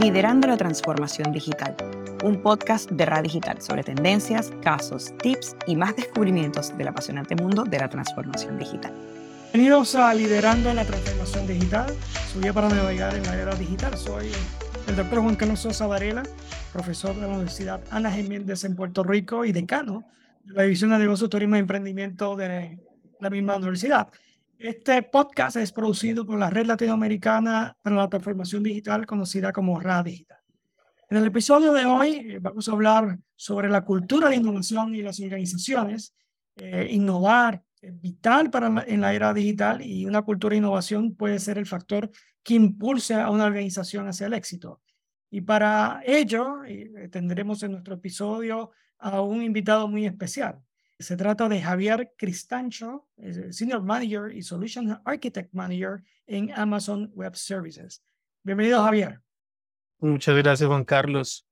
Liderando la Transformación Digital, un podcast de Radio Digital sobre tendencias, casos, tips y más descubrimientos del apasionante mundo de la transformación digital. Bienvenidos a Liderando la Transformación Digital, guía para navegar en la era digital. Soy el doctor Juan Carlos Sosa Varela, profesor de la Universidad Ana Jiménez en Puerto Rico y decano de la División de Negocios, Turismo y Emprendimiento de la misma universidad. Este podcast es producido por la Red Latinoamericana para la Transformación Digital, conocida como RA Digital. En el episodio de hoy eh, vamos a hablar sobre la cultura de innovación y las organizaciones. Eh, innovar es vital para en la era digital y una cultura de innovación puede ser el factor que impulse a una organización hacia el éxito. Y para ello eh, tendremos en nuestro episodio a un invitado muy especial. Se trata de Javier Cristancho, Senior Manager y Solution Architect Manager en Amazon Web Services. Bienvenido, Javier. Muchas gracias, Juan Carlos.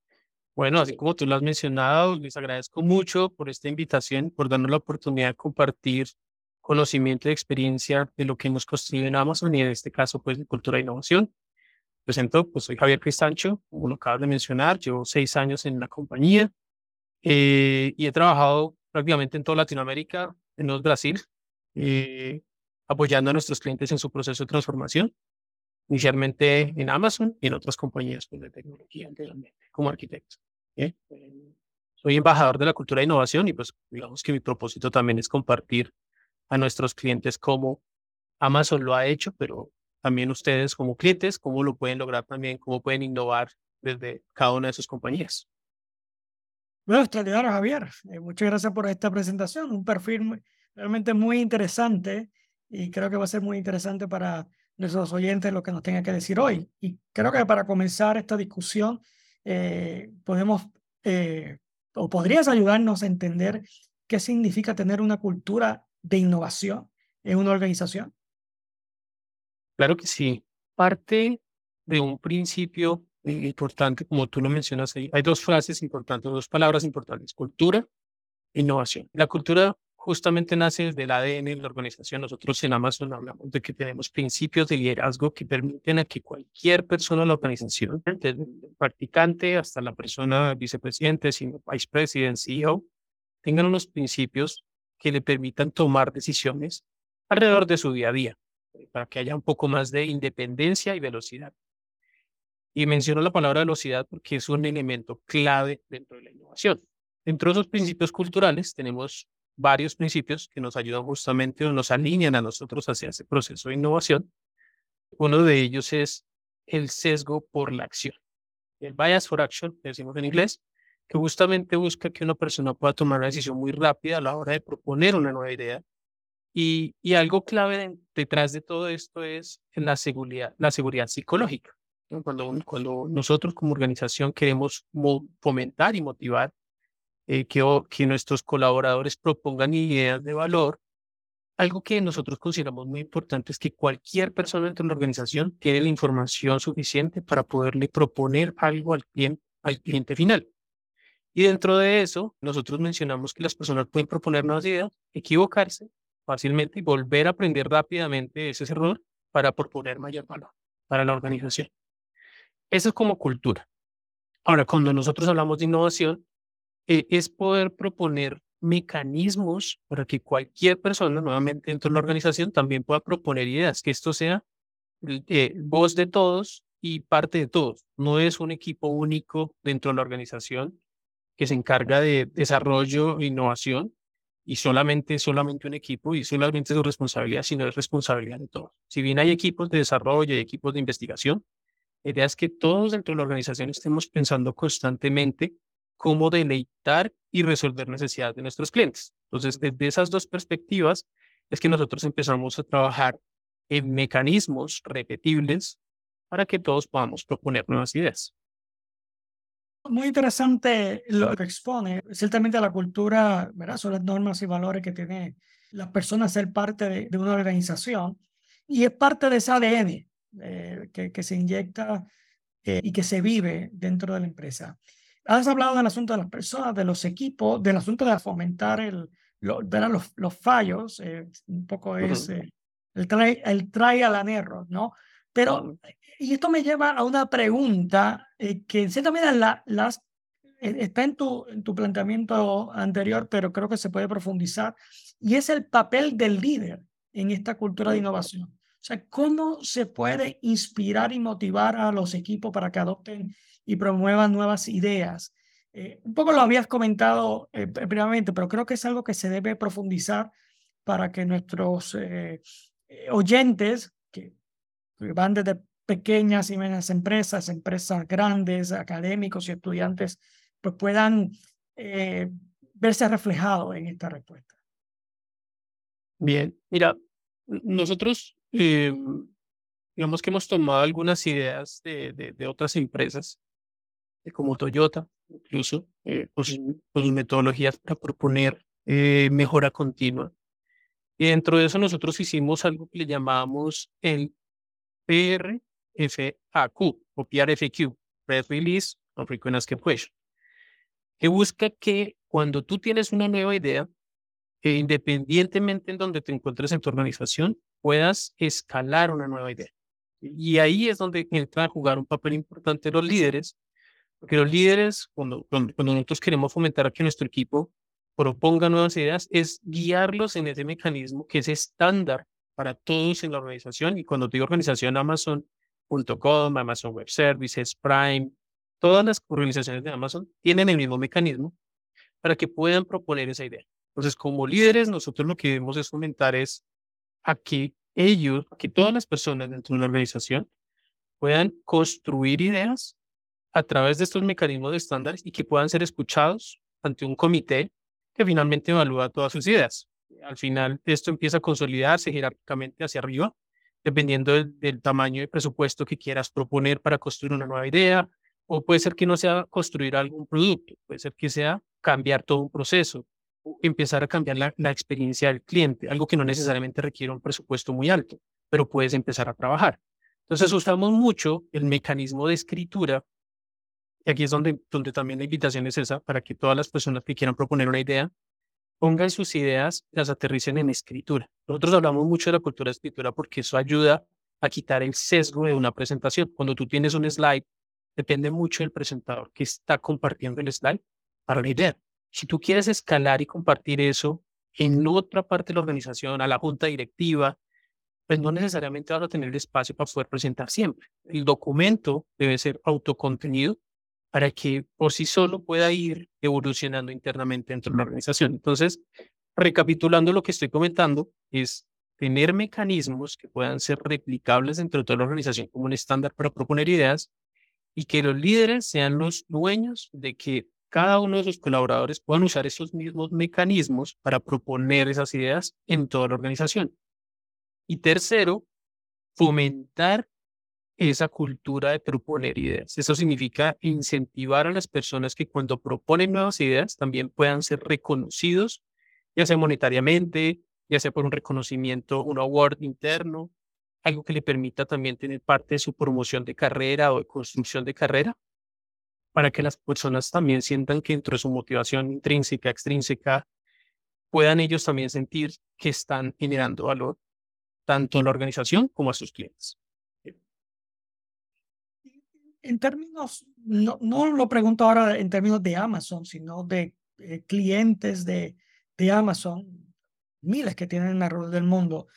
Bueno, así como tú lo has mencionado, les agradezco mucho por esta invitación, por darnos la oportunidad de compartir conocimiento y experiencia de lo que hemos construido en Amazon y en este caso, pues, de cultura e innovación. Presento, pues, soy Javier Cristancho, como lo acabas de mencionar, llevo seis años en la compañía eh, y he trabajado prácticamente en toda Latinoamérica, en los Brasil, eh, apoyando a nuestros clientes en su proceso de transformación, inicialmente en Amazon y en otras compañías pues, de tecnología como arquitecto. ¿eh? Soy embajador de la cultura de innovación y pues digamos que mi propósito también es compartir a nuestros clientes cómo Amazon lo ha hecho, pero también ustedes como clientes, cómo lo pueden lograr también, cómo pueden innovar desde cada una de sus compañías. Bueno, extraordinario, Javier. Eh, muchas gracias por esta presentación. Un perfil realmente muy interesante y creo que va a ser muy interesante para nuestros oyentes lo que nos tenga que decir hoy. Y creo que para comenzar esta discusión, eh, podemos eh, o podrías ayudarnos a entender qué significa tener una cultura de innovación en una organización. Claro que sí. Parte de un principio importante, como tú lo mencionas ahí. Hay dos frases importantes, dos palabras importantes, cultura innovación. La cultura justamente nace desde el ADN de la organización. Nosotros en Amazon hablamos de que tenemos principios de liderazgo que permiten a que cualquier persona de la organización, desde el practicante hasta la persona vicepresidente, vice president, CEO, tengan unos principios que le permitan tomar decisiones alrededor de su día a día, para que haya un poco más de independencia y velocidad. Y menciono la palabra velocidad porque es un elemento clave dentro de la innovación. Dentro de esos principios culturales tenemos varios principios que nos ayudan justamente o nos alinean a nosotros hacia ese proceso de innovación. Uno de ellos es el sesgo por la acción. El bias for action, decimos en inglés, que justamente busca que una persona pueda tomar una decisión muy rápida a la hora de proponer una nueva idea. Y, y algo clave detrás de todo esto es la seguridad, la seguridad psicológica. Cuando, cuando nosotros como organización queremos fomentar y motivar eh, que, que nuestros colaboradores propongan ideas de valor, algo que nosotros consideramos muy importante es que cualquier persona dentro de la organización tiene la información suficiente para poderle proponer algo al cliente, al cliente final. Y dentro de eso, nosotros mencionamos que las personas pueden proponer nuevas ideas, equivocarse fácilmente y volver a aprender rápidamente ese error para proponer mayor valor para la organización. Eso es como cultura. Ahora, cuando nosotros hablamos de innovación, eh, es poder proponer mecanismos para que cualquier persona, nuevamente dentro de la organización, también pueda proponer ideas, que esto sea eh, voz de todos y parte de todos. No es un equipo único dentro de la organización que se encarga de desarrollo e innovación y solamente, solamente un equipo y solamente su responsabilidad, sino es responsabilidad de todos. Si bien hay equipos de desarrollo y equipos de investigación, la idea es que todos dentro de la organización estemos pensando constantemente cómo deleitar y resolver necesidades de nuestros clientes. Entonces, desde esas dos perspectivas es que nosotros empezamos a trabajar en mecanismos repetibles para que todos podamos proponer nuevas ideas. Muy interesante lo que expone, ciertamente la cultura, ¿verdad? son las normas y valores que tienen las personas ser parte de, de una organización y es parte de ese ADN eh, que, se inyecta eh, y que se vive dentro de la empresa. Has hablado del asunto de las personas, de los equipos, del asunto de fomentar el, los, los, fallos, eh, un poco es el, try, el trial and error, ¿no? Pero, y esto me lleva a una pregunta eh, que en cierta medida la, las, eh, está en tu, en tu planteamiento anterior, pero creo que se puede profundizar, y es el papel del líder en esta cultura de innovación. O sea, ¿cómo se puede inspirar y motivar a los equipos para que adopten y promuevan nuevas ideas? Eh, un poco lo habías comentado eh, previamente, pero creo que es algo que se debe profundizar para que nuestros eh, oyentes, que, van desde pequeñas y medianas empresas, empresas grandes, académicos y estudiantes, pues puedan verse reflejados en esta respuesta. Bien, mira, nosotros digamos que hemos tomado algunas ideas de, de otras empresas, como Toyota, incluso eh, pues, pues, metodologías para proponer eh, mejora continua. Y dentro de eso nosotros hicimos algo que le llamábamos el PRFAQ o PRFQ, Press Release on Frequent Asked Question, que busca que cuando tú tienes una nueva idea, que independientemente en donde te encuentres en tu organización, puedas escalar una nueva idea. Y ahí es donde entra a jugar un papel importante los líderes porque los líderes, cuando, cuando, nosotros queremos fomentar que nuestro equipo proponga nuevas ideas, es guiarlos en ese mecanismo que es estándar para todos en la organización. Y cuando digo organización, Amazon.com, Amazon Web Services, Prime, todas las organizaciones de Amazon tienen el mismo mecanismo para que puedan proponer esa idea. Entonces, como líderes, nosotros lo que debemos es fomentar es a que ellos, que todas las personas dentro de una organización puedan construir ideas a través de estos mecanismos de estándares y que puedan ser escuchados ante un comité que finalmente evalúa todas sus ideas. Al final, esto empieza a consolidarse jerárquicamente hacia arriba, dependiendo del, tamaño de presupuesto que quieras proponer para construir una nueva idea, o puede ser que no sea construir algún producto, puede ser que sea cambiar todo un proceso, empezar a cambiar la, la experiencia del cliente, algo que no necesariamente requiere un presupuesto muy alto, pero puedes empezar a trabajar. Entonces usamos mucho el mecanismo de escritura y aquí es donde, donde también la invitación es esa, para que todas las personas que quieran proponer una idea, pongan sus ideas, las aterricen en escritura. Nosotros hablamos mucho de la cultura de escritura porque eso ayuda a quitar el sesgo de una presentación. Cuando tú tienes un slide, depende mucho del presentador que está compartiendo el slide para la idea. Si tú quieres escalar y compartir eso en otra parte de la organización, a la junta directiva, pues no necesariamente vas a tener el espacio para poder presentar siempre. El documento debe ser autocontenido para que por sí solo pueda ir evolucionando internamente dentro de la organización. Entonces, recapitulando lo que estoy comentando, es tener mecanismos que puedan ser replicables dentro de toda la organización como un estándar para proponer ideas y que los líderes sean los dueños de que cada uno de sus colaboradores puedan usar esos mismos mecanismos para proponer esas ideas en toda la organización. Y tercero, fomentar esa cultura de proponer ideas. Eso significa incentivar a las personas que cuando proponen nuevas ideas también puedan ser reconocidos, ya sea monetariamente, ya sea por un reconocimiento, un award interno, algo que le permita también tener parte de su promoción de carrera o de construcción de carrera, para que las personas también sientan que dentro de su motivación intrínseca, extrínseca, puedan ellos también sentir que están generando valor tanto a la organización como a sus clientes en términos, no, no lo pregunto ahora en términos de Amazon, sino de eh, clientes de, de Amazon, miles que tienen alrededor del mundo.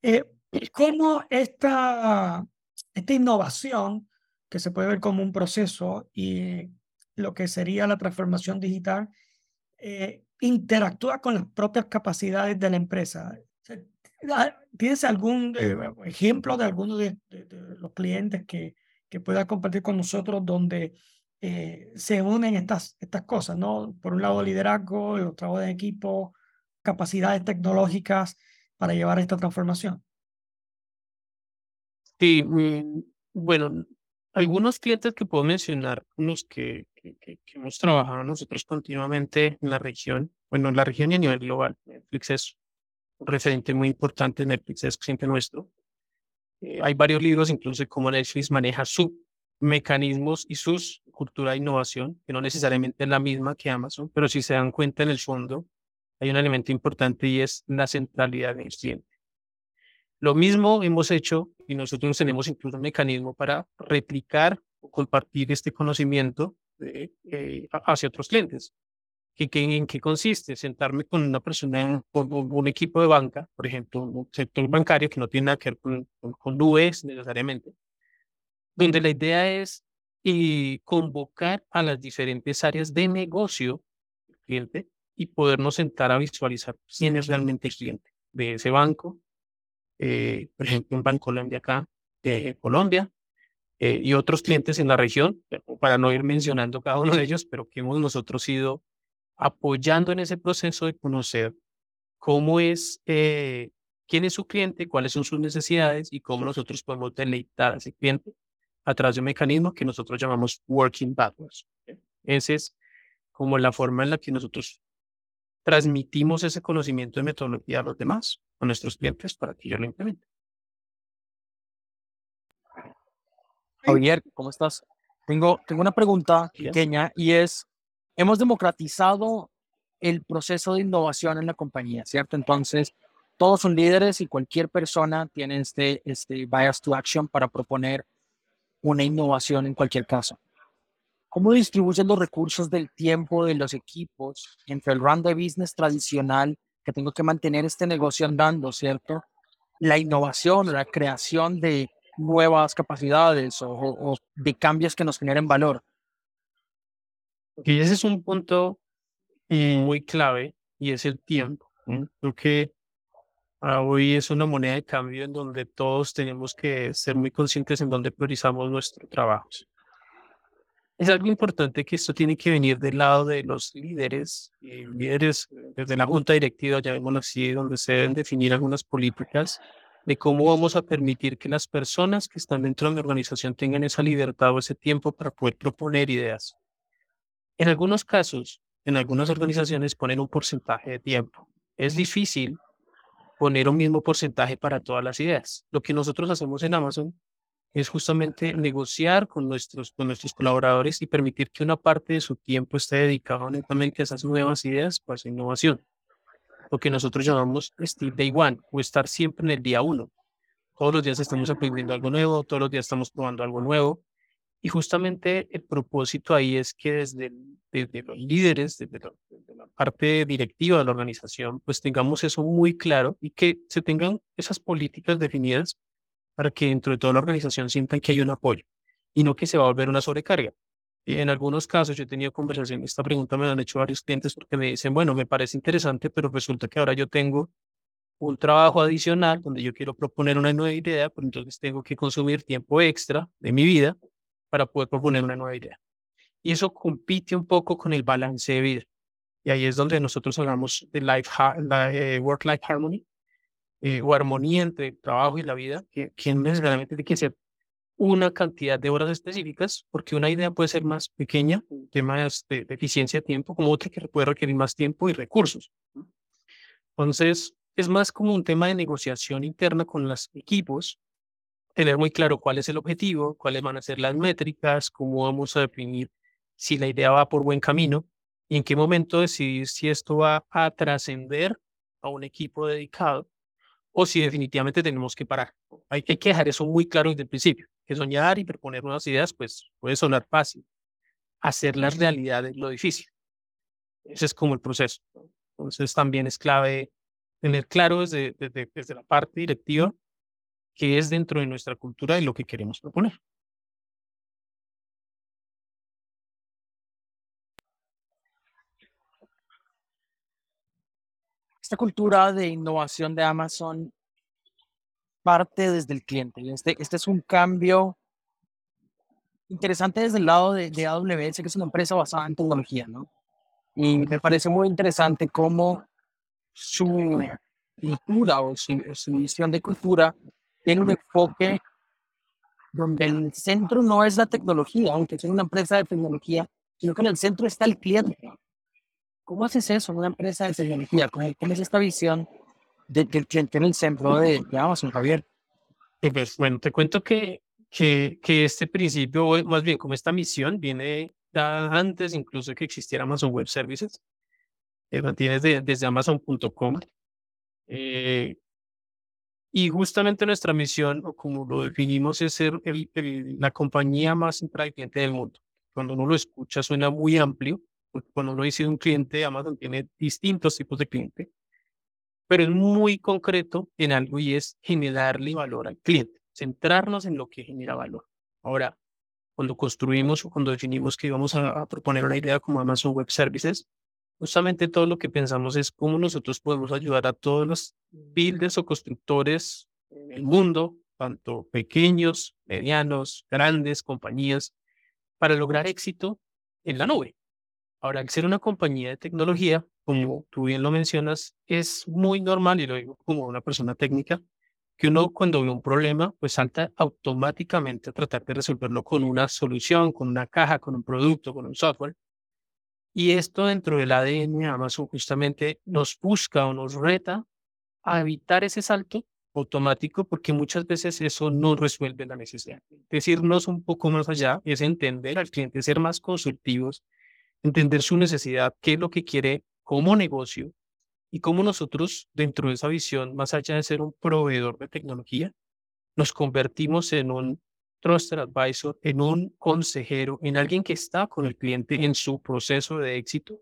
Eh, ¿Cómo esta, esta innovación, que se puede ver como un proceso y lo que sería la transformación digital, eh, interactúa con las propias capacidades de la empresa? ¿Tienes algún ejemplo de alguno de los clientes que, que pueda compartir con nosotros donde eh, se unen estas, estas cosas, ¿no? Por un lado, liderazgo, el trabajo de equipo, capacidades tecnológicas para llevar esta transformación. Sí, mm, bueno, algunos clientes que puedo mencionar, unos que, que, hemos trabajado nosotros continuamente en la región, bueno, en la región y a nivel global. Netflix es un referente muy importante, Netflix es cliente nuestro. Eh, hay varios libros, incluso cómo Netflix maneja sus mecanismos y sus cultura de innovación, que no necesariamente es la misma que Amazon, pero si se dan cuenta en el fondo, hay un elemento importante y es la centralidad del cliente. Lo mismo hemos hecho y nosotros tenemos incluso un mecanismo para replicar o compartir este conocimiento eh, hacia otros clientes. ¿Qué, ¿En qué consiste? Sentarme con una persona, con un equipo de banca, por ejemplo, un sector bancario que no tiene nada que ver con, con, nubes necesariamente, donde la idea es y convocar a las diferentes áreas de negocio del cliente y podernos sentar a visualizar quién es realmente el cliente de ese banco, eh, por ejemplo, un Banco Colombia acá, de Colombia, eh, y otros clientes en la región, para no ir mencionando cada uno de ellos, pero que hemos nosotros ido apoyando en ese proceso de conocer cómo es, eh, quién es su cliente, cuáles son sus necesidades y cómo nosotros podemos deleitar a ese cliente a través de un mecanismo que nosotros llamamos Working Backwards. Esa es como la forma en la que nosotros transmitimos ese conocimiento de metodología a los demás, a nuestros clientes, para que ellos lo implementen. Javier, ¿cómo estás? Tengo, tengo una pregunta pequeña y es, hemos democratizado el proceso de innovación en la compañía, ¿cierto? Entonces, todos son líderes y cualquier persona tiene este, este bias to action para proponer una innovación en cualquier caso. ¿Cómo distribuyen los recursos del tiempo de los equipos entre el run de business tradicional que tengo que mantener este negocio andando, ¿cierto? La innovación, la creación de nuevas capacidades o, de cambios que nos generen valor. Y ese es un punto muy clave y es el tiempo. Creo que Ah, hoy es una moneda de cambio en donde todos tenemos que ser muy conscientes en dónde priorizamos nuestro trabajo. Es algo importante que esto tiene que venir del lado de los líderes, y líderes desde la junta directiva, vemos así, donde se deben definir algunas políticas de cómo vamos a permitir que las personas que están dentro de mi organización tengan esa libertad o ese tiempo para poder proponer ideas. En algunos casos, en algunas organizaciones ponen un porcentaje de tiempo. Es difícil poner un mismo porcentaje para todas las ideas. Lo que nosotros hacemos en Amazon es justamente negociar con nuestros, con nuestros colaboradores y permitir que una parte de su tiempo esté dedicado netamente a esas nuevas ideas para su innovación. Lo que nosotros llamamos Steve Day One o estar siempre en el día uno. Todos los días estamos aprendiendo algo nuevo, todos los días estamos probando algo nuevo. Y justamente el propósito ahí es que desde, desde los líderes, desde, la parte directiva de la organización, pues tengamos eso muy claro y que se tengan esas políticas definidas para que dentro de toda la organización sientan que hay un apoyo y no que se va a volver una sobrecarga. Y en algunos casos yo he tenido conversaciones, esta pregunta me la han hecho varios clientes porque me dicen, bueno, me parece interesante, pero resulta que ahora yo tengo un trabajo adicional donde yo quiero proponer una nueva idea, pues entonces tengo que consumir tiempo extra de mi vida para poder proponer una nueva idea. Y eso compite un poco con el balance de vida. Y ahí es donde nosotros hablamos de life, la, eh, work-life harmony eh, o armonía entre el trabajo y la vida, que, que necesariamente tiene que ser una cantidad de horas específicas, porque una idea puede ser más pequeña, temas de, de eficiencia de tiempo, como otra que puede requerir más tiempo y recursos. Entonces, es más como un tema de negociación interna con los equipos tener muy claro cuál es el objetivo, cuáles van a ser las métricas, cómo vamos a definir si la idea va por buen camino y en qué momento decidir si esto va a trascender a un equipo dedicado o si definitivamente tenemos que parar. Hay que dejar eso muy claro desde el principio, que soñar y proponer nuevas ideas pues puede sonar fácil. Hacer las realidades lo difícil. Ese es como el proceso. Entonces también es clave tener claro desde, desde, desde la parte directiva que es dentro de nuestra cultura y lo que queremos proponer. Esta cultura de innovación de Amazon parte desde el cliente. Este, este es un cambio interesante desde el lado de, de AWS, que es una empresa basada en tecnología, ¿no? Y me parece muy interesante cómo su cultura o su, su visión de cultura tiene un enfoque donde el centro no es la tecnología, aunque es una empresa de tecnología, sino que en el centro está el cliente. ¿Cómo haces eso en una empresa de tecnología? ¿Cómo, es esta visión del cliente en el centro de, Amazon, Javier? Pues bueno, te cuento que, que, que este principio, más bien como esta misión, viene antes incluso que existiera Amazon Web Services. Eh, tienes desde Amazon.com. Eh, Y justamente nuestra misión, o como lo definimos, es ser la compañía más cliente del mundo. Cuando uno lo escucha suena muy amplio, cuando uno dice un cliente, Amazon tiene distintos tipos de cliente, pero es muy concreto en algo y es generarle valor al cliente, centrarnos en lo que genera valor. Ahora, cuando construimos o cuando definimos que íbamos a, a proponer una idea como Amazon Web Services, justamente todo lo que pensamos es cómo nosotros podemos ayudar a todos los builders o constructores en el mundo, tanto pequeños, medianos, grandes compañías, para lograr éxito en la nube. Ahora, al ser una compañía de tecnología, como tú bien lo mencionas, es muy normal, y lo digo como una persona técnica, que uno cuando ve un problema, pues salta automáticamente a tratar de resolverlo con una solución, con una caja, con un producto, con un software. Y esto dentro del ADN Amazon justamente nos busca o nos reta a evitar ese salto automático porque muchas veces eso no resuelve la necesidad. Decirnos un poco más allá es entender al cliente, ser más consultivos, entender su necesidad, qué es lo que quiere como negocio y cómo nosotros dentro de esa visión, más allá de ser un proveedor de tecnología, nos convertimos en un trusted advisor, en un consejero, en alguien que está con el cliente en su proceso de éxito.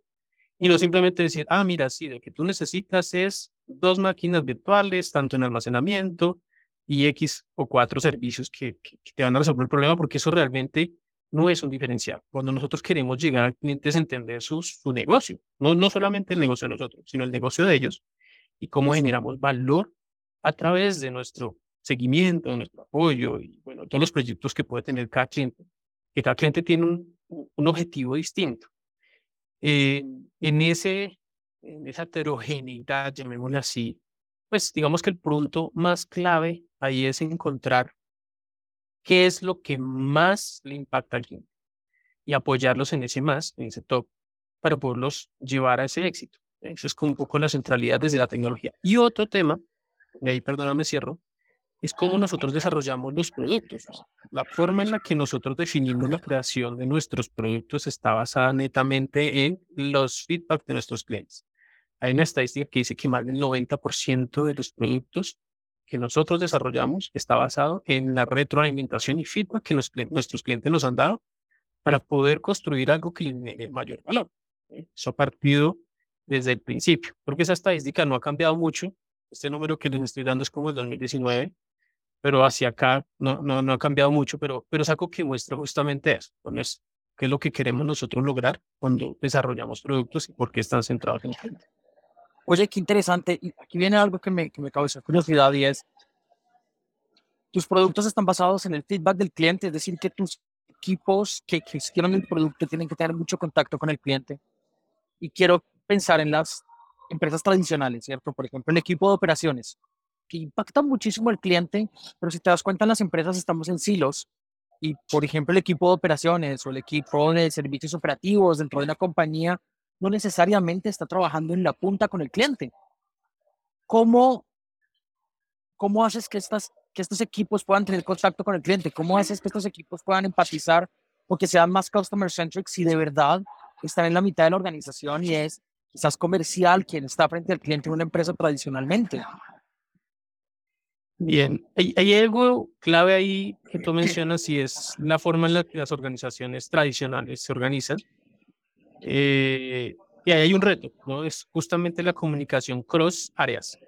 Y no simplemente decir, ah, mira, sí, lo que tú necesitas es dos máquinas virtuales, tanto en almacenamiento y X o cuatro servicios que, te van a resolver el problema, porque eso realmente no es un diferencial. Cuando nosotros queremos llegar al cliente es entender su, su negocio, no, no solamente el negocio de nosotros, sino el negocio de ellos y cómo generamos valor a través de nuestro seguimiento, de nuestro apoyo y bueno, todos los proyectos que puede tener cada cliente, que cada cliente tiene un, un objetivo distinto. Eh, en, ese, en esa heterogeneidad, llamémosle así, pues digamos que el punto más clave ahí es encontrar qué es lo que más le impacta al cliente y apoyarlos en ese más, en ese top, para poderlos llevar a ese éxito. Eso es como un poco la centralidad desde la tecnología. Y otro tema, y ahí perdóname, cierro, es cómo nosotros desarrollamos los productos. La forma en la que nosotros definimos la creación de nuestros productos está basada netamente en los feedback de nuestros clientes. Hay una estadística que dice que más del 90% de los productos que nosotros desarrollamos está basado en la retroalimentación y feedback que nuestros clientes nos han dado para poder construir algo que le dé mayor valor. Eso ha partido desde el principio. Porque esa estadística no ha cambiado mucho. Este número que les estoy dando es como el 2019 pero hacia acá no, no, no ha cambiado mucho, pero, pero es algo que muestra justamente eso, es, qué es lo que queremos nosotros lograr cuando desarrollamos productos y por qué están centrados en el cliente. Oye, qué interesante. Y aquí viene algo que me, que me causa curiosidad y es, tus productos están basados en el feedback del cliente, es decir, que tus equipos que, hicieron el producto tienen que tener mucho contacto con el cliente. Y quiero pensar en las empresas tradicionales, ¿cierto? Por ejemplo, el equipo de operaciones que impacta muchísimo al cliente, pero si te das cuenta en las empresas estamos en silos y, por ejemplo, el equipo de operaciones o el equipo de servicios operativos dentro de una compañía no necesariamente está trabajando en la punta con el cliente. ¿Cómo, cómo haces que, estas, que estos equipos puedan tener contacto con el cliente? ¿Cómo haces que estos equipos puedan empatizar o que sean más customer centric si de verdad están en la mitad de la organización y es quizás comercial quien está frente al cliente en una empresa tradicionalmente? Bien, hay, algo clave ahí que tú mencionas y es la forma en la que las organizaciones tradicionales se organizan. Eh, y ahí hay un reto, ¿no? Es justamente la comunicación cross áreas.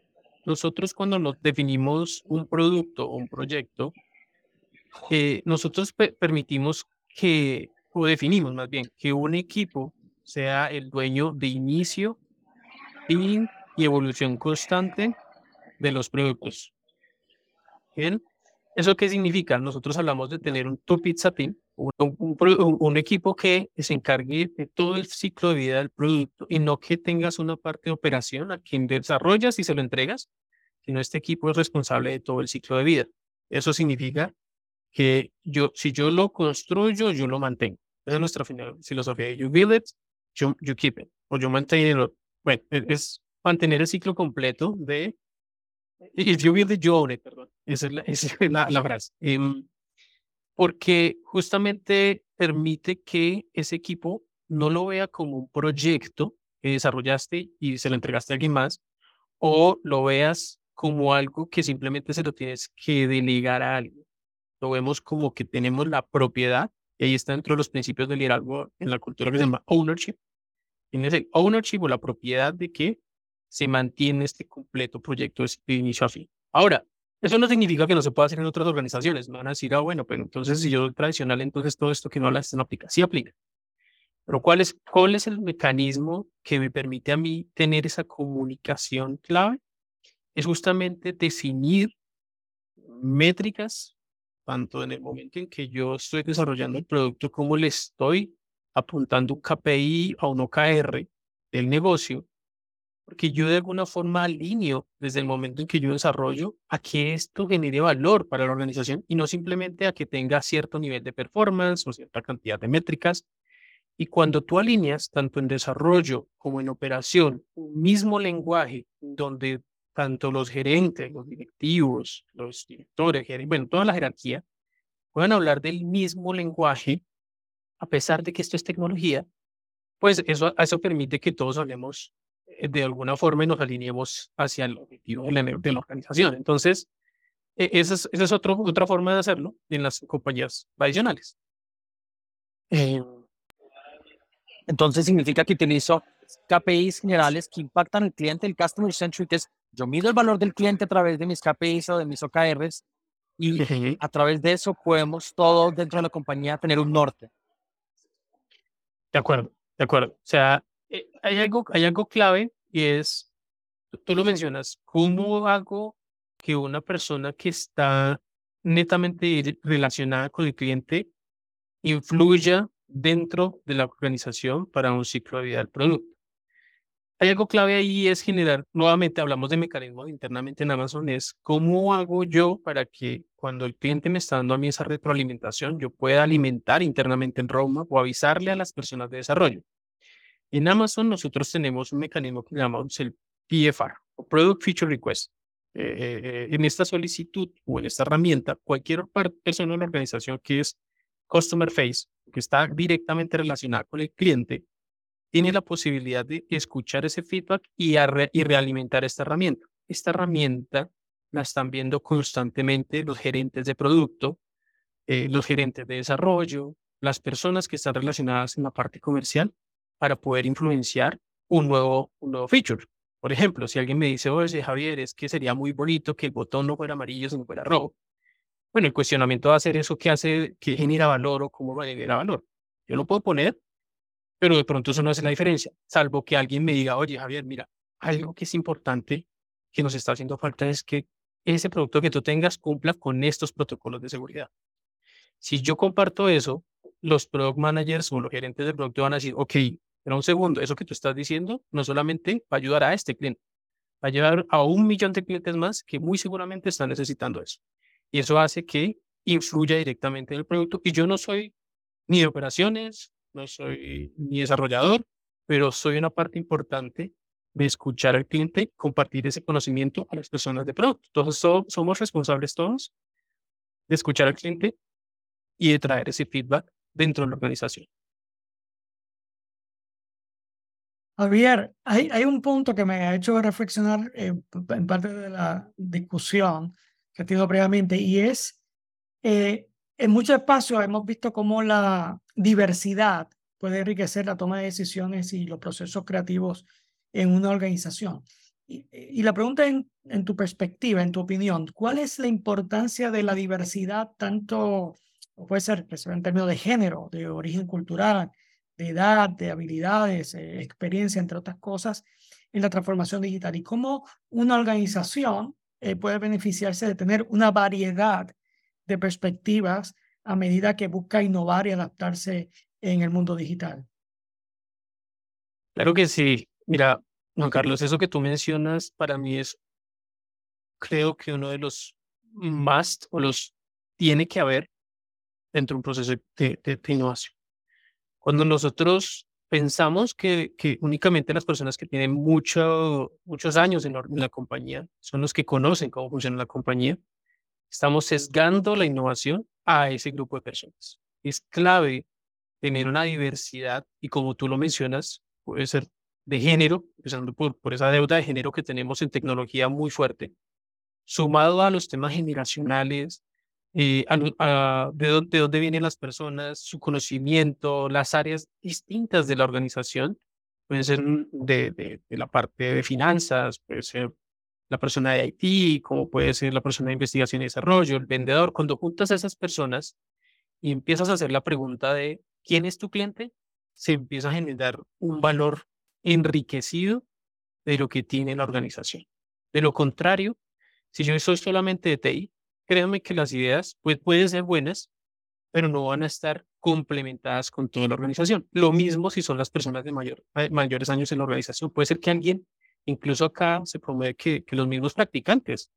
Nosotros cuando nos definimos un producto o un proyecto, eh, nosotros permitimos que, o definimos más bien, que un equipo sea el dueño de inicio, fin y evolución constante de los productos. Bien, ¿eso qué significa? Nosotros hablamos de tener un two pizza team, un, un, equipo que se encargue de todo el ciclo de vida del producto y no que tengas una parte de operación a quien desarrollas y se lo entregas, sino este equipo es responsable de todo el ciclo de vida. Eso significa que yo, si yo lo construyo, yo lo mantengo. Esa es nuestra filosofía. You build it, you, keep it. O yo mantengo, bueno, es mantener el ciclo completo de If you build it, you own it, perdón. Esa es la, esa es la, la frase. Em, porque justamente permite que ese equipo no lo vea como un proyecto que desarrollaste y se lo entregaste a alguien más, o lo veas como algo que simplemente se lo tienes que delegar a alguien. Lo vemos como que tenemos la propiedad, y ahí está dentro de los principios del liderazgo en la cultura que se llama ownership. Tienes el ownership o la propiedad de que se mantiene este completo proyecto de inicio a fin. Ahora, eso no significa que no se pueda hacer en otras organizaciones. Me van a decir, ah, bueno, pero entonces si yo soy tradicional, entonces todo esto que no hablas no aplica. Sí aplica. Pero ¿cuál es, ¿cuál es el mecanismo que me permite a mí tener esa comunicación clave? Es justamente definir métricas, tanto en el momento en que yo estoy desarrollando el producto, como le estoy apuntando un KPI a un OKR del negocio, porque yo de alguna forma alineo desde el momento en que yo desarrollo a que esto genere valor para la organización y no simplemente a que tenga cierto nivel de performance o cierta cantidad de métricas, y cuando tú alineas tanto en desarrollo como en operación un mismo lenguaje donde tanto los gerentes, los directivos, los directores, bueno, toda la jerarquía puedan hablar del mismo lenguaje, a pesar de que esto es tecnología, pues eso, eso permite que todos hablemos de alguna forma nos alineemos hacia el objetivo de la, de la organización. Entonces, e, esa es, esa es otro, otra forma de hacerlo en las compañías tradicionales. Eh, entonces significa que utilizo KPIs generales que impactan al cliente, el Customer Centric es yo mido el valor del cliente a través de mis KPIs o de mis OKRs y a través de eso podemos todos dentro de la compañía tener un norte. De acuerdo, de acuerdo. O sea, eh, hay algo, hay algo clave y es, tú lo mencionas, ¿cómo hago que una persona que está netamente relacionada con el cliente influya dentro de la organización para un ciclo de vida del producto. Hay algo clave ahí es generar, nuevamente hablamos de mecanismos internamente en Amazon, es cómo hago yo para que cuando el cliente me está dando a mí esa retroalimentación, yo pueda alimentar internamente en Roma o avisarle a las personas de desarrollo. En Amazon nosotros tenemos un mecanismo que llamamos el PFR, o Product Feature Request. Eh, eh, en esta solicitud o en esta herramienta, cualquier persona de la organización que es Customer Face, que está directamente relacionada con el cliente, tiene la posibilidad de escuchar ese feedback y, y realimentar esta herramienta. Esta herramienta la están viendo constantemente los gerentes de producto, eh, los gerentes de desarrollo, las personas que están relacionadas en la parte comercial para poder influenciar un nuevo, un nuevo feature. Por ejemplo, si alguien me dice, oye, Javier, es que sería muy bonito que el botón no fuera amarillo, sino fuera rojo. Bueno, el cuestionamiento va a ser eso que hace, que genera valor o cómo genera valor. Yo lo puedo poner, pero de pronto eso no hace la diferencia, salvo que alguien me diga, oye, Javier, mira, algo que es importante que nos está haciendo falta es que ese producto que tú tengas cumpla con estos protocolos de seguridad. Si yo comparto eso, los product managers o los gerentes de producto van a decir, ok, pero un segundo, eso que tú estás diciendo no solamente va a ayudar a este cliente, va a ayudar a un millón de clientes más que muy seguramente están necesitando eso y eso hace que influya directamente en el producto. Y yo no soy ni de operaciones, no soy ni desarrollador, pero soy una parte importante de escuchar al cliente, compartir ese conocimiento a las personas de producto. Entonces, somos responsables todos de escuchar al cliente y de traer ese feedback dentro de la organización. Javier, hay, hay un punto que me ha hecho reflexionar eh, en parte de la discusión que he tenido previamente, y es, eh, en muchos espacios hemos visto cómo la diversidad puede enriquecer la toma de decisiones y los procesos creativos en una organización. Y, la pregunta en, en, tu perspectiva, en tu opinión, ¿cuál es la importancia de la diversidad, tanto, puede ser en términos de género, de origen cultural, de edad, de habilidades, eh, experiencia, entre otras cosas, en la transformación digital? Y cómo una organización eh, puede beneficiarse de tener una variedad de perspectivas a medida que busca innovar y adaptarse en el mundo digital. Claro que sí. Mira, Juan Carlos, eso que tú mencionas para mí es, creo que uno de los más o los tiene que haber dentro de un proceso de innovación. Cuando nosotros pensamos que, que únicamente las personas que tienen mucho, muchos años en la, compañía son los que conocen cómo funciona la compañía. Estamos sesgando la innovación a ese grupo de personas. Es clave tener una diversidad y como tú lo mencionas, puede ser de género, empezando por, por esa deuda de género que tenemos en tecnología muy fuerte. sumado a los temas generacionales, eh, a, de, dónde, dónde vienen las personas, su conocimiento, las áreas distintas de la organización, pueden ser de, de, de la parte de finanzas, puede ser la persona de IT, como puede ser la persona de investigación y desarrollo, el vendedor. Cuando juntas a esas personas y empiezas a hacer la pregunta de quién es tu cliente, se empieza a generar un valor enriquecido de lo que tiene la organización. De lo contrario, si yo soy solamente de TI, créanme que las ideas pues, pueden ser buenas, pero no van a estar complementadas con toda la organización. Lo mismo si son las personas de mayor, mayores años en la organización. Puede ser que alguien, incluso acá se promueve que, que los mismos practicantes,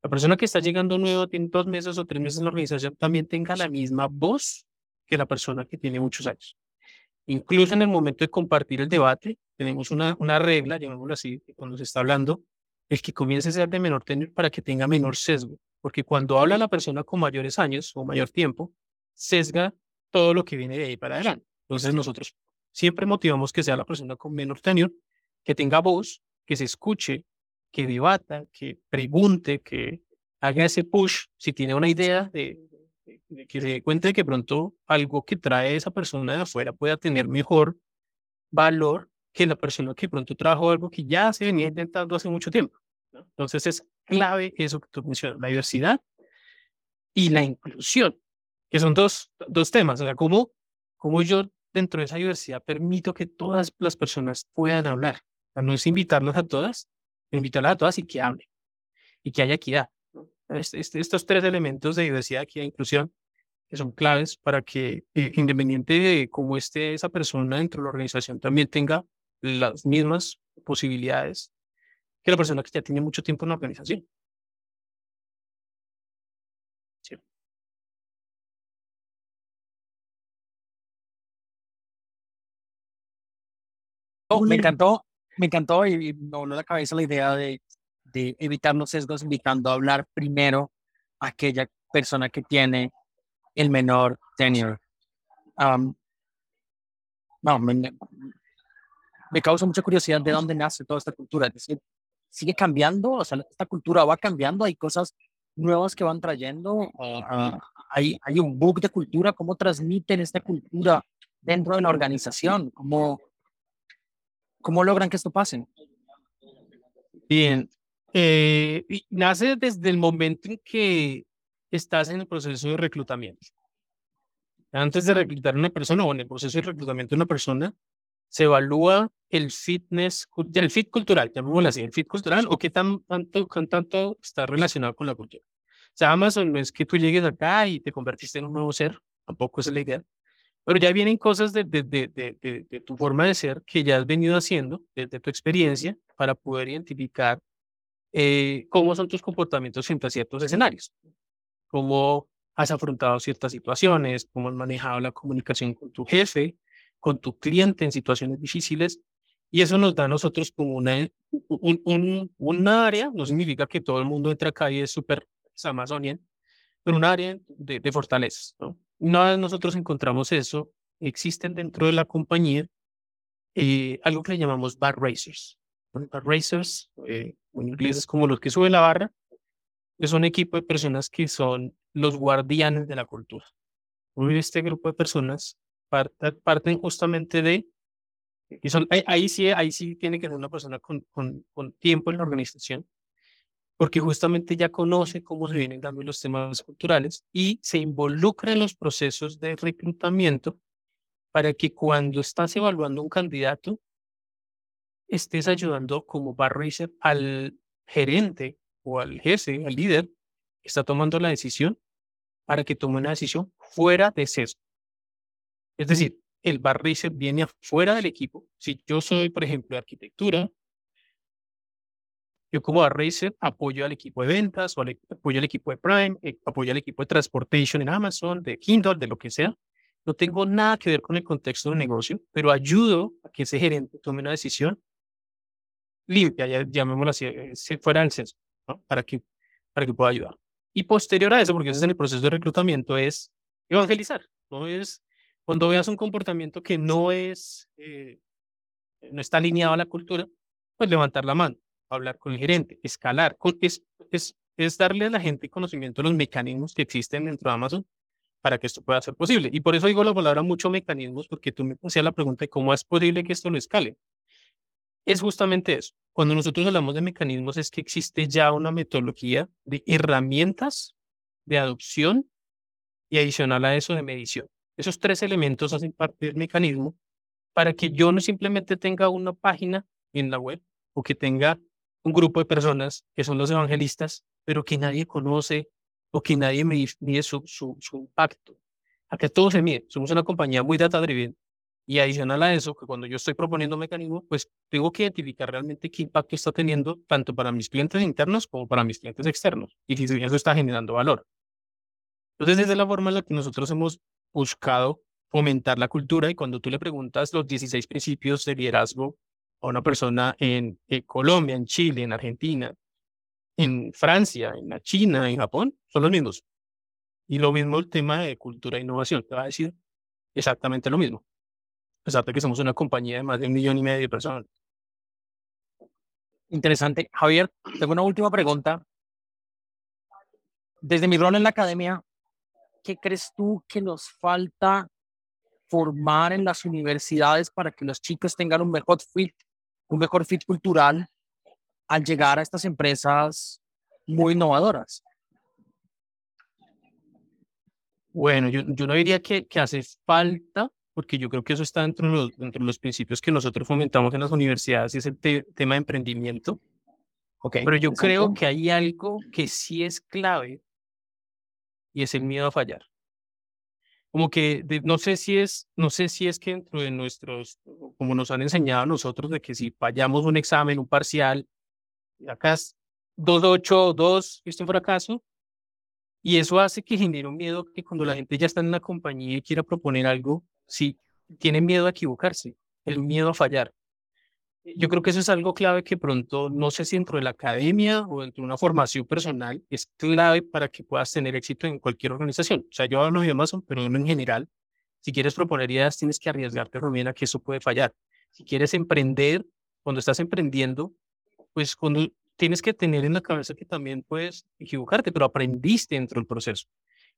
la persona que está llegando nuevo, tiene dos meses o tres meses en la organización, también tenga la misma voz que la persona que tiene muchos años. Incluso en el momento de compartir el debate, tenemos una, una regla, llamémoslo así, cuando se está hablando, el que comience a ser de menor tenor para que tenga menor sesgo. Porque cuando habla la persona con mayores años o mayor tiempo, sesga todo lo que viene de ahí para adelante. Entonces nosotros siempre motivamos que sea la persona con menor tenor, que tenga voz, que se escuche, que debata, que pregunte, que haga ese push, si tiene una idea de, que se dé cuenta de que pronto algo que trae esa persona de afuera pueda tener mejor valor que la persona que pronto trajo algo que ya se venía intentando hace mucho tiempo. Entonces es clave eso que tú mencionas, la diversidad y la inclusión, que son dos, dos temas. O sea, cómo, cómo yo dentro de esa diversidad permito que todas las personas puedan hablar. O no es invitarlas a todas, invitarlas a todas y que hablen y que haya equidad. estos tres elementos de diversidad, equidad e inclusión que son claves para que, eh, independiente de cómo esté esa persona dentro de la organización, también tenga las mismas posibilidades que la persona que ya tiene mucho tiempo en la organización. Oh, me encantó, me encantó y, me voló la cabeza la idea de, de evitar los sesgos, invitando a hablar primero a aquella persona que tiene el menor tenure. no, me, me causa mucha curiosidad de dónde nace toda esta cultura. Es decir, sigue cambiando, o sea, esta cultura va cambiando, hay cosas nuevas que van trayendo, hay, hay un book de cultura, cómo transmiten esta cultura dentro de la organización, cómo, cómo logran que esto pase. Bien, eh, nace desde el momento en que estás en el proceso de reclutamiento. Antes de reclutar a una persona o en el proceso de reclutamiento de una persona, se evalúa el fitness, el fit cultural, llamémoslo así, el fit cultural o qué tan, tanto, tanto está relacionado con la cultura. O sea, Amazon no es que tú llegues acá y te convertiste en un nuevo ser, tampoco es la idea, pero ya vienen cosas de, de, de, de tu forma de ser que ya has venido haciendo, desde tu experiencia, para poder identificar eh, cómo son tus comportamientos frente a ciertos escenarios, cómo has afrontado ciertas situaciones, cómo has manejado la comunicación con tu jefe, con tu cliente en situaciones difíciles. Y eso nos da a nosotros como una, un, un, un área, no significa que todo el mundo entre acá y es súper amazonian, pero un área de, de fortalezas. ¿no? Una vez nosotros encontramos eso, existen dentro de la compañía eh, algo que le llamamos bar racers. Bar racers, eh, en inglés es como los que suben la barra, es un equipo de personas que son los guardianes de la cultura. Este grupo de personas parten justamente de, y son, ahí, sí, ahí sí tiene que ser una persona con, con, con tiempo en la organización, porque justamente ya conoce cómo se vienen dando los temas culturales y se involucra en los procesos de reclutamiento para que cuando estás evaluando un candidato, estés ayudando como bar racer al gerente o al jefe, al líder que está tomando la decisión para que tome una decisión fuera de sesgo. Es decir, el bar viene afuera del equipo. Si yo soy, por ejemplo, de arquitectura, yo como bar apoyo al equipo de ventas o apoyo al equipo de Prime, eh, apoyo al equipo de transportation en Amazon, de Kindle, de lo que sea. No tengo nada que ver con el contexto del negocio, pero ayudo a que ese gerente tome una decisión limpia, ya, llamémoslo así, eh, fuera del censo, para, que, para que pueda ayudar. Y posterior a eso, porque ese es en el proceso de reclutamiento, es evangelizar, no es cuando veas un comportamiento que no es, eh, no está alineado a la cultura, pues levantar la mano, hablar con el gerente, escalar. es, es, es darle a la gente conocimiento de los mecanismos que existen dentro de Amazon para que esto pueda ser posible. Y por eso digo la palabra mucho mecanismos, porque tú me hacías la pregunta de cómo es posible que esto lo escale. Es justamente eso. Cuando nosotros hablamos de mecanismos es que existe ya una metodología de herramientas de adopción y adicional a eso de medición. Esos tres elementos hacen parte del mecanismo para que yo no simplemente tenga una página en la web o que tenga un grupo de personas que son los evangelistas, pero que nadie conoce o que nadie me mide su, su, su impacto. Acá todo se mide. Somos una compañía muy data driven y adicional a eso, que cuando yo estoy proponiendo un mecanismo, pues tengo que identificar realmente qué impacto está teniendo tanto para mis clientes internos como para mis clientes externos y si eso está generando valor. Entonces, esa es la forma en la que nosotros hemos buscado fomentar la cultura y cuando tú le preguntas los 16 principios de liderazgo a una persona en, Colombia, en Chile, en Argentina, en Francia, en la China, en Japón, son los mismos. Y lo mismo el tema de cultura e innovación, te va a decir exactamente lo mismo. A pesar de que somos una compañía de más de un millón y medio de personas. Interesante. Javier, tengo una última pregunta. Desde mi rol en la academia, ¿qué crees tú que nos falta formar en las universidades para que los chicos tengan un mejor fit, un mejor fit cultural al llegar a estas empresas muy innovadoras? Bueno, yo, yo no diría que, que hace falta, porque yo creo que eso está dentro de los, dentro de los principios que nosotros fomentamos en las universidades, y es el tema de emprendimiento. Okay, Pero yo creo que hay algo que sí es clave y es el miedo a fallar. Como que no sé si es, no sé si es que dentro de nuestros, como nos han enseñado a nosotros, de que si fallamos un examen, un parcial, acá es 2.8, 2, esto es un fracaso, y eso hace que genere un miedo que cuando la gente ya está en una compañía y quiera proponer algo, sí, tiene miedo a equivocarse, el miedo a fallar yo creo que eso es algo clave que pronto, no sé si dentro de la academia o dentro de una formación personal, es clave para que puedas tener éxito en cualquier organización. O sea, yo hablo de Amazon, pero en general, si quieres proponer ideas, tienes que arriesgarte también a que eso puede fallar. Si quieres emprender, cuando estás emprendiendo, pues cuando tienes que tener en la cabeza que también puedes equivocarte, pero aprendiste dentro del proceso.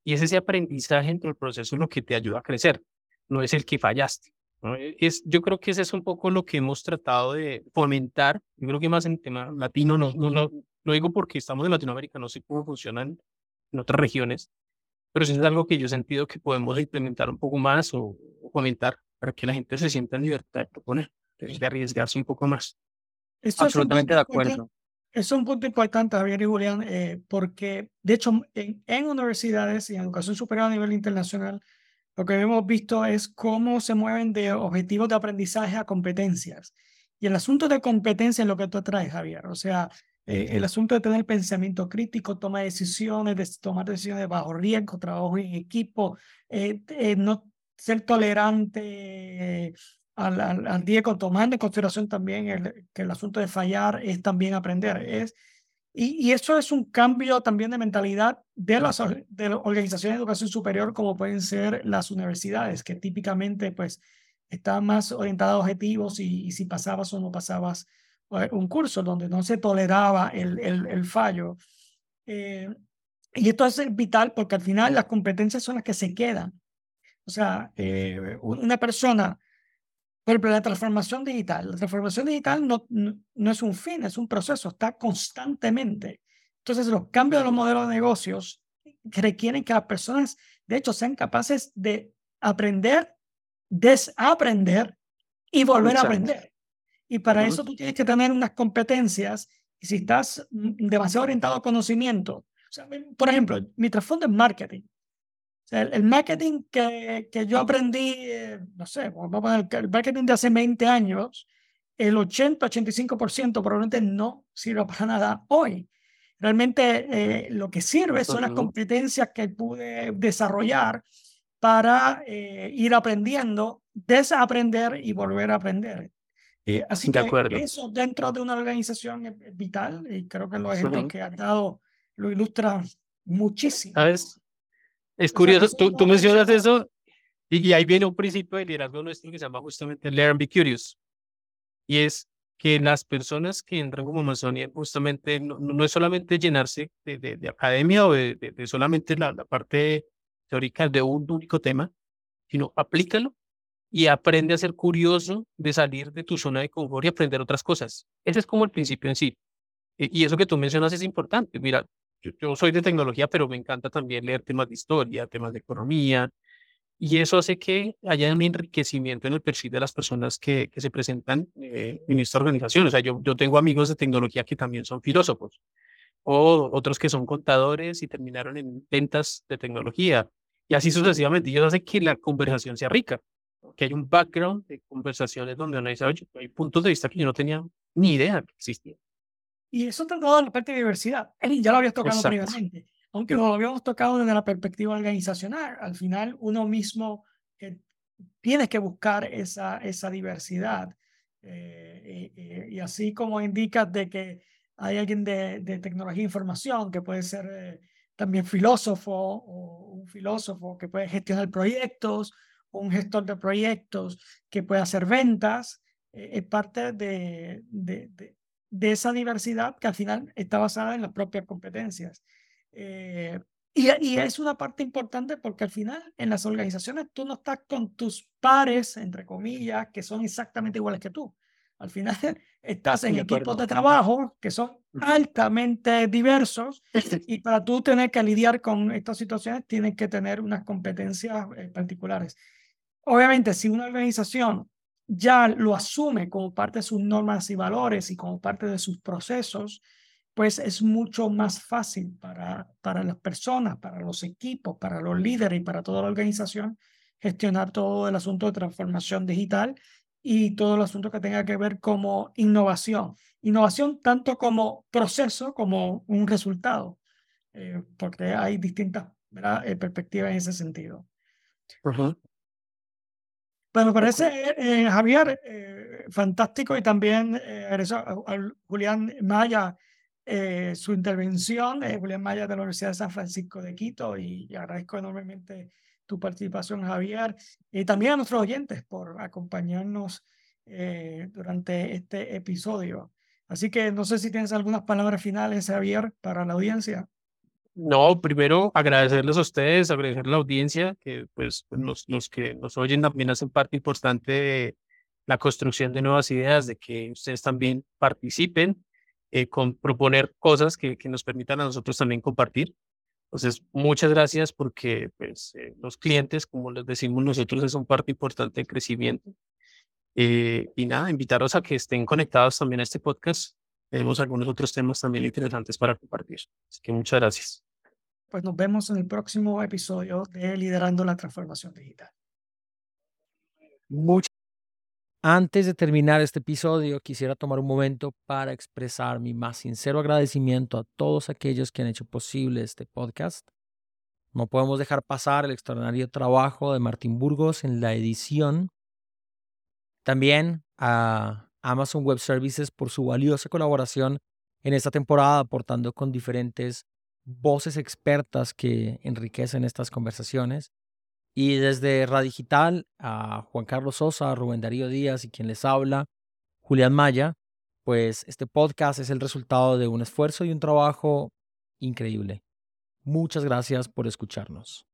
Y es ese aprendizaje dentro del proceso lo que te ayuda a crecer, no es el que fallaste. E, es, yo creo que ese es un poco lo que hemos tratado de fomentar. Yo creo que más en tema latino, no, no, no, lo digo porque estamos en Latinoamérica, no sé cómo funcionan en otras regiones, pero sí es algo que yo he sentido que podemos implementar un poco más o, fomentar para que la gente se sienta en libertad de proponer, de arriesgarse un poco más. Absolutamente de acuerdo. Es un punto importante, Javier y Julián, eh, porque de hecho en, en universidades y en educación superior a nivel internacional, lo que hemos visto es cómo se mueven de objetivos de aprendizaje a competencias. Y el asunto de competencia es lo que tú traes, Javier. O sea, eh, el asunto de tener pensamiento crítico, toma de decisiones, de tomar decisiones de bajo riesgo, trabajo en equipo, eh, eh, no ser tolerante al, al, al riesgo, tomando en consideración también el, que el asunto de fallar es también aprender. Es y, eso es un cambio también de mentalidad de las, de organizaciones de educación superior, como pueden ser las universidades, que típicamente pues están más orientadas a objetivos y, si pasabas o no pasabas eh, un curso donde no se toleraba el, el, el fallo. Eh, y esto es vital porque al final las competencias son las que se quedan. O sea, eh, una persona pero la transformación digital, la transformación digital no, no, es un fin, es un proceso, está constantemente. Entonces, los cambios de los modelos de negocios requieren que las personas, de hecho, sean capaces de aprender, desaprender y volver a aprender. Y para eso tú tienes que tener unas competencias. Y si estás demasiado orientado a conocimiento, por ejemplo, mi trasfondo es marketing el, marketing que, que, yo aprendí, eh, no sé, vamos a el marketing de hace 20 años, el 80-85% probablemente no sirve para nada hoy. Realmente eh, lo que sirve son las competencias que pude desarrollar para eh, ir aprendiendo, desaprender y volver a aprender. así que eso dentro de una organización es, vital y creo que los ejemplos que has dado lo ilustran muchísimo. ¿Sabes? Es curioso, tú, tú, mencionas eso y, ahí viene un principio de liderazgo nuestro que se llama justamente Learn Be Curious. Y es que las personas que entran como Amazonia justamente no, no es solamente llenarse de, de, academia o de, de solamente la, la, parte teórica de un único tema, sino aplícalo y aprende a ser curioso de salir de tu zona de confort y aprender otras cosas. Ese es como el principio en sí. E, y eso que tú mencionas es importante. Mira, yo, soy de tecnología, pero me encanta también leer temas de historia, temas de economía, y eso hace que haya un enriquecimiento en el perfil de las personas que, que se presentan eh, en esta organización. O sea, yo, yo tengo amigos de tecnología que también son filósofos, o otros que son contadores y terminaron en ventas de tecnología, y así sucesivamente. Y eso hace que la conversación sea rica, que hay un background de conversaciones donde uno dice, oye, hay puntos de vista que yo no tenía ni idea que existían. Y eso todo en la parte de diversidad. Ya lo habías tocado previamente aunque lo habíamos tocado desde la perspectiva organizacional, al final uno mismo eh, tiene que buscar esa, esa diversidad. Eh, y así como indicas de que hay alguien de, de tecnología e información que puede ser eh, también filósofo o un filósofo que puede gestionar proyectos, un gestor de proyectos que puede hacer ventas, es parte de, de, de, esa diversidad que al final está basada en las propias competencias. Eh, y, y, es una parte importante porque al final en las organizaciones tú no estás con tus pares, entre comillas, que son exactamente iguales que tú. Al final estás en equipos de trabajo que son altamente diversos y para tú tener que lidiar con estas situaciones tienes que tener unas competencias eh, particulares. Obviamente, si una organización ya lo asume como parte de sus normas y valores y como parte de sus procesos, pues es mucho más fácil para, para las personas, para los equipos, para los líderes y para toda la organización gestionar todo el asunto de transformación digital y todo el asunto que tenga que ver como innovación. Innovación tanto como proceso como un resultado, eh, porque hay distintas eh, perspectivas en ese sentido. Bueno, me parece, eh, Javier, fantástico y también Julián Maya eh, su intervención, eh, Julián Maya de la Universidad de San Francisco de Quito, y, agradezco enormemente tu participación, Javier, y también a nuestros oyentes por acompañarnos eh, durante este episodio. Así que no sé si tienes algunas palabras finales, Javier, para la audiencia. No, primero agradecerles a ustedes, agradecer a la audiencia, que pues los, los que nos oyen también hacen parte importante de la construcción de nuevas ideas, de que ustedes también participen eh, con proponer cosas que, que, nos permitan a nosotros también compartir. Entonces, muchas gracias porque pues, eh, los clientes, como les decimos nosotros, es un parte importante del crecimiento. Eh, y nada, invitaros a que estén conectados también a este podcast. Tenemos algunos otros temas también interesantes para compartir. Así que muchas gracias. Pues nos vemos en el próximo episodio de Liderando la Transformación Digital. Muchas antes de terminar este episodio, quisiera tomar un momento para expresar mi más sincero agradecimiento a todos aquellos que han hecho posible este podcast. No podemos dejar pasar el extraordinario trabajo de Martín Burgos en la edición. También a Amazon Web Services por su valiosa colaboración en esta temporada, aportando con diferentes voces expertas que enriquecen estas conversaciones. Y desde Radigital a Juan Carlos Sosa, Rubén Darío Díaz y quien les habla, Julián Maya, pues este podcast es el resultado de un esfuerzo y un trabajo increíble. Muchas gracias por escucharnos.